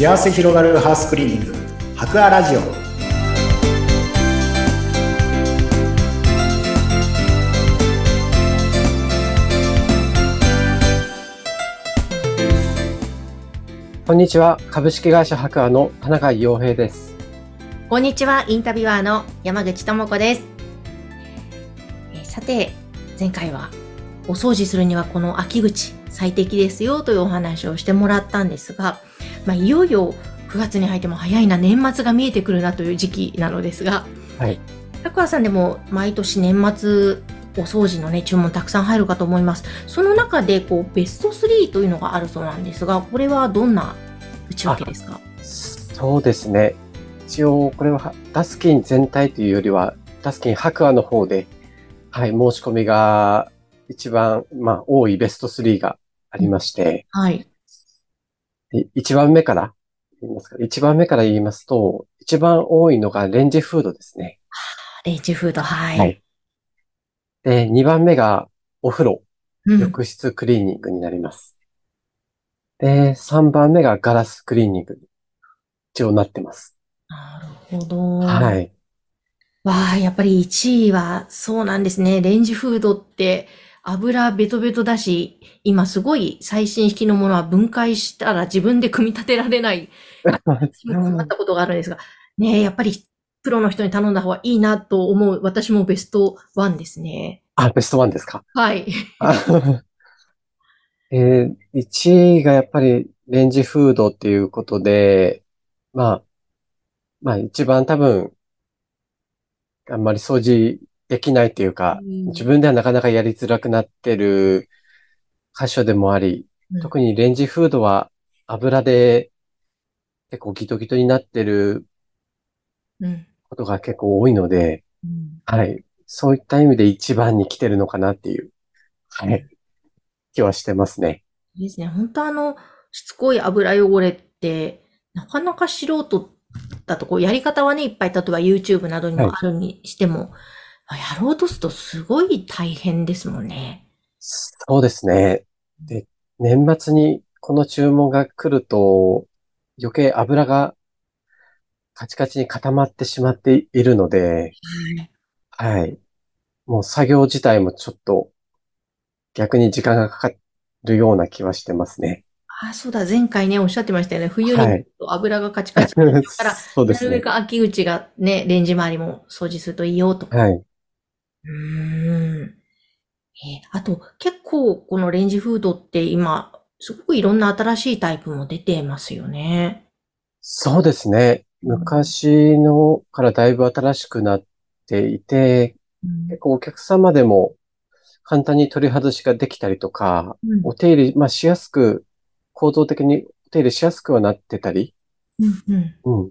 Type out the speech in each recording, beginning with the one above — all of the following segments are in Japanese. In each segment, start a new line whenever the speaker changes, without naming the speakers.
幸せ広がるハウスクリーニング博アラジオ
こんにちは。株式会社博アの田中洋平です。
こんにちは、インタビュアーの山口智子です。えーさて、前回はお掃除するにはこの秋口最適ですよというお話をしてもらったんですが、まあ、いよいよ9月に入っても早いな、年末が見えてくるなという時期なのですが、
はい。
タさんでも毎年年末お掃除のね、注文たくさん入るかと思います。その中でこうベスト3というのがあるそうなんですが、これはどんな内訳ですか？
そうですね。一応、これはダスキン全体というよりは、ダスキン博アの方で、はい、申し込みが一番、まあ、多いベスト3がありまして、
はい。
で一番目から言いますか、一番目から言いますと、一番多いのがレンジフードですね。
レンジフード、はい。
はいで、二番目がお風呂。
うん
浴室クリーニングになります。で、3番目がガラスクリーニングに一応なってます。
なるほど。
はい。
わあ、やっぱり1位はそうなんですね。レンジフードって油ベトベトだし、今すごい最新式のものは分解したら自分で組み立てられない。困ったことがあるんですが、ねえやっぱりプロの人に頼んだ方がいいなと思う。私もベスト1ですね。
あ、ベストワンですか？
はい。
あ えー、1位がやっぱりレンジフードっていうことで、まあ、まあ一番多分、あんまり掃除できないっていうか、自分ではなかなかやりづらくなってる箇所でもあり、
うん
特にレンジフードは油で結構ギトギトになってる
うん
ことが結構多いので、
うん
はい。そういった意味で一番に来てるのかなっていう、はい。気はしてますね。
いいですね。本当あの、しつこい油汚れって、なかなか素人だと、こう、やり方はね、いっぱい、例えば YouTube などにもあるにしても、まあやろうとするとすごい大変ですもんね。
そうですね。で、年末にこの注文が来ると、余計油がカチカチに固まってしまっているので、はい。もう作業自体もちょっと逆に時間がかかるような気はしてますね。
ああ、そうだ、前回ね、おっしゃってましたよね。冬に油がカチカチになるから、
そうですね。
なるべく秋口がね、レンジ周りも掃除するといいよと。
はい。
うーん。えーあと、結構このレンジフードって今、すごくいろんな新しいタイプも出てますよね。
そうですね。昔のからだいぶ新しくなっていて、結構お客様でも簡単に取り外しができたりとか、
うん
お手入れ、まあしやすく、構造的にお手入れしやすくはなってたり、
うんうん
うん、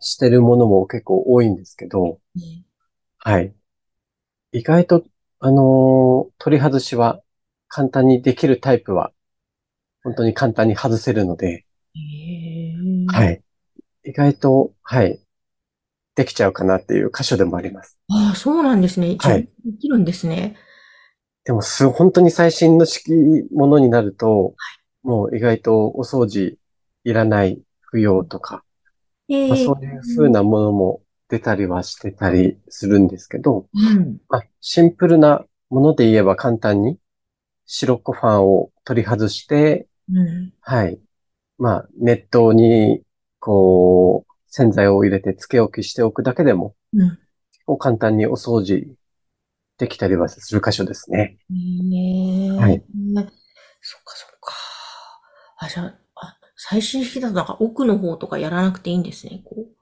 してるものも結構多いんですけど、
ね
はい。意外と、あのー取り外しは簡単にできるタイプは、本当に簡単に外せるので、はい。意外と、はい。できちゃうかなっていう箇所でもあります。
ああ、そうなんですね。
はい
できるんですね。
でもす、本当に最新の式ものになると、もう意外とお掃除いらない不要とか、
え
まあ、そういう風なものも出たりはしてたりするんですけど、
うん。
まあ、シンプルなもので言えば簡単に白っこファンを取り外して、
うん。
はい。まあ、熱湯に、こう、洗剤を入れて漬け置きしておくだけでも、
うん。
結構簡単にお掃除できたりはする箇所ですね。
ねえ。
はい。
そっかそっか。あ、じゃあ、あ最新式だとなんか奥の方とかやらなくていいんですね。こう、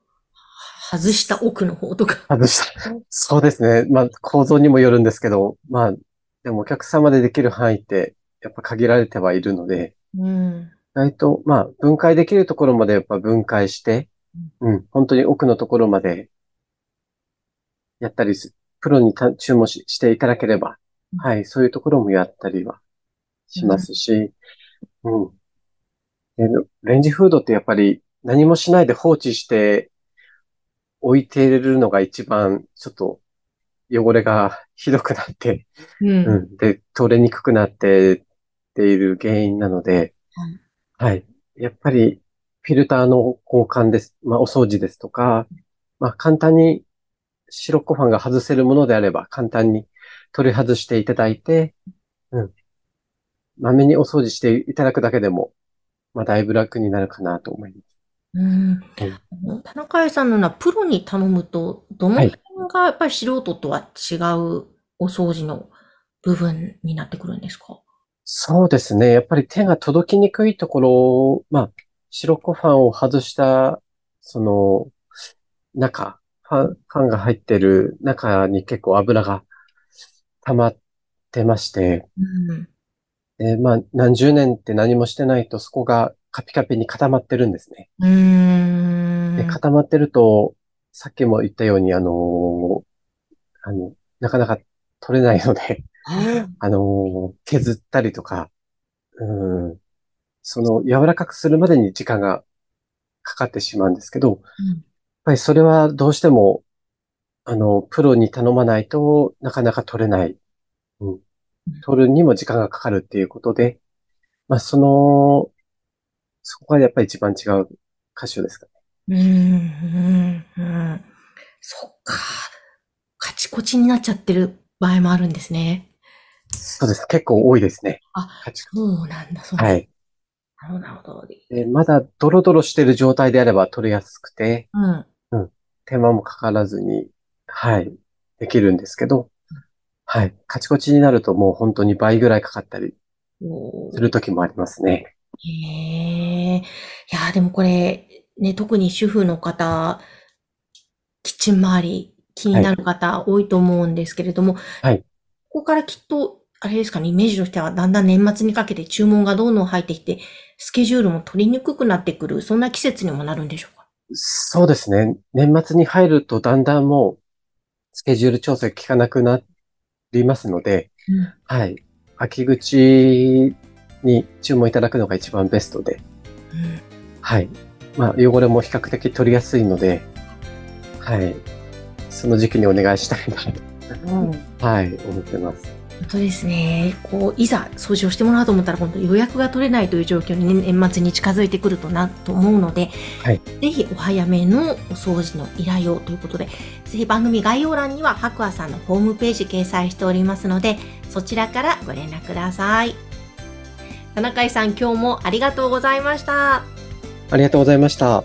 外した奥の方とか。
外した。そうですね。まあ、構造にもよるんですけど、まあ、でもお客様でできる範囲って、やっぱ限られてはいるので、
うん。
意外と、まあ、分解できるところまでやっぱ分解して、うん、本当に奥のところまでやったりす、プロにた注文ししていただければ、
うん
はい、そういうところもやったりはしますし、うん。でレンジフードってやっぱり何もしないで放置して置いているのが一番ちょっと汚れがひどくなって、
うん。
うん。で、取れにくくなってっている原因なので、はい。やっぱりフィルターの交換です。まあ、お掃除ですとか、まあ、簡単に白ァンが外せるものであれば、簡単に取り外していただいて、うん。まめにお掃除していただくだけでも、まあ、だいぶ楽になるかなと思います。
うん。あの田中屋さんのようなプロに頼むと、どの
はい
辺がやっぱり素人とは違うお掃除の部分になってくるんですか？
そうですね。やっぱり手が届きにくいところ、まあ、白子ファンを外した、その、中、ファン、ファンが入ってる中に結構油が溜まってまして、
うん。
で、まあ、何十年って何もしてないとそこがカピカピに固まってるんですね。で、固まってると、さっきも言ったように、あのあの、なかなか取れないので、あ の削ったりとか、うん、その柔らかくするまでに時間がかかってしまうんですけど、やっ
うん
ぱりそれはどうしても、あの、プロに頼まないとなかなか取れない。うん。取るにも時間がかかるっていうことで、まあ、その、そこがやっぱり一番違う箇所ですかね。
うん、うん、うん。そっか。カチコチになっちゃってる場合もあるんですね。
そうです。結構多いですね。
あ
カチ
そうなんだ、そうなんだ。
はい。
なるほど、
まだドロドロしてる状態であれば取れやすくて、
うん。
手間もかからずに、はい、できるんですけど、はい、カチコチになるともう本当に倍ぐらいかかったりする時もありますね。
へえ。いや、でもこれ、ね、特に主婦の方、キッチン周り気になる方多いと思うんですけれども、
はい。
ここからきっと、あれですかね、イメージとしてはだんだん年末にかけて注文がどんどん入ってきて、スケジュールも取りにくくなってくる、そんな季節にもなるんでしょうか？
そうですね。年末に入るとだんだんもうスケジュール調整効かなくなりますので、
うん。
はい、秋口に注文いただくのが一番ベストで、
うん
はい。まあ、汚れも比較的取りやすいので、はい。その時期にお願いしたいなと、はい、思ってます。
本当ですね。こう、いざ掃除をしてもらおうと思ったら、今度予約が取れないという状況に、ね、年末に近づいてくるとな、と思うので、
はい
ぜひお早めのお掃除の依頼をということで、ぜひ番組概要欄には白亜さんのホームページ掲載しておりますので、そちらからご連絡ください。田中井さん、今日もありがとうございました。
ありがとうございました。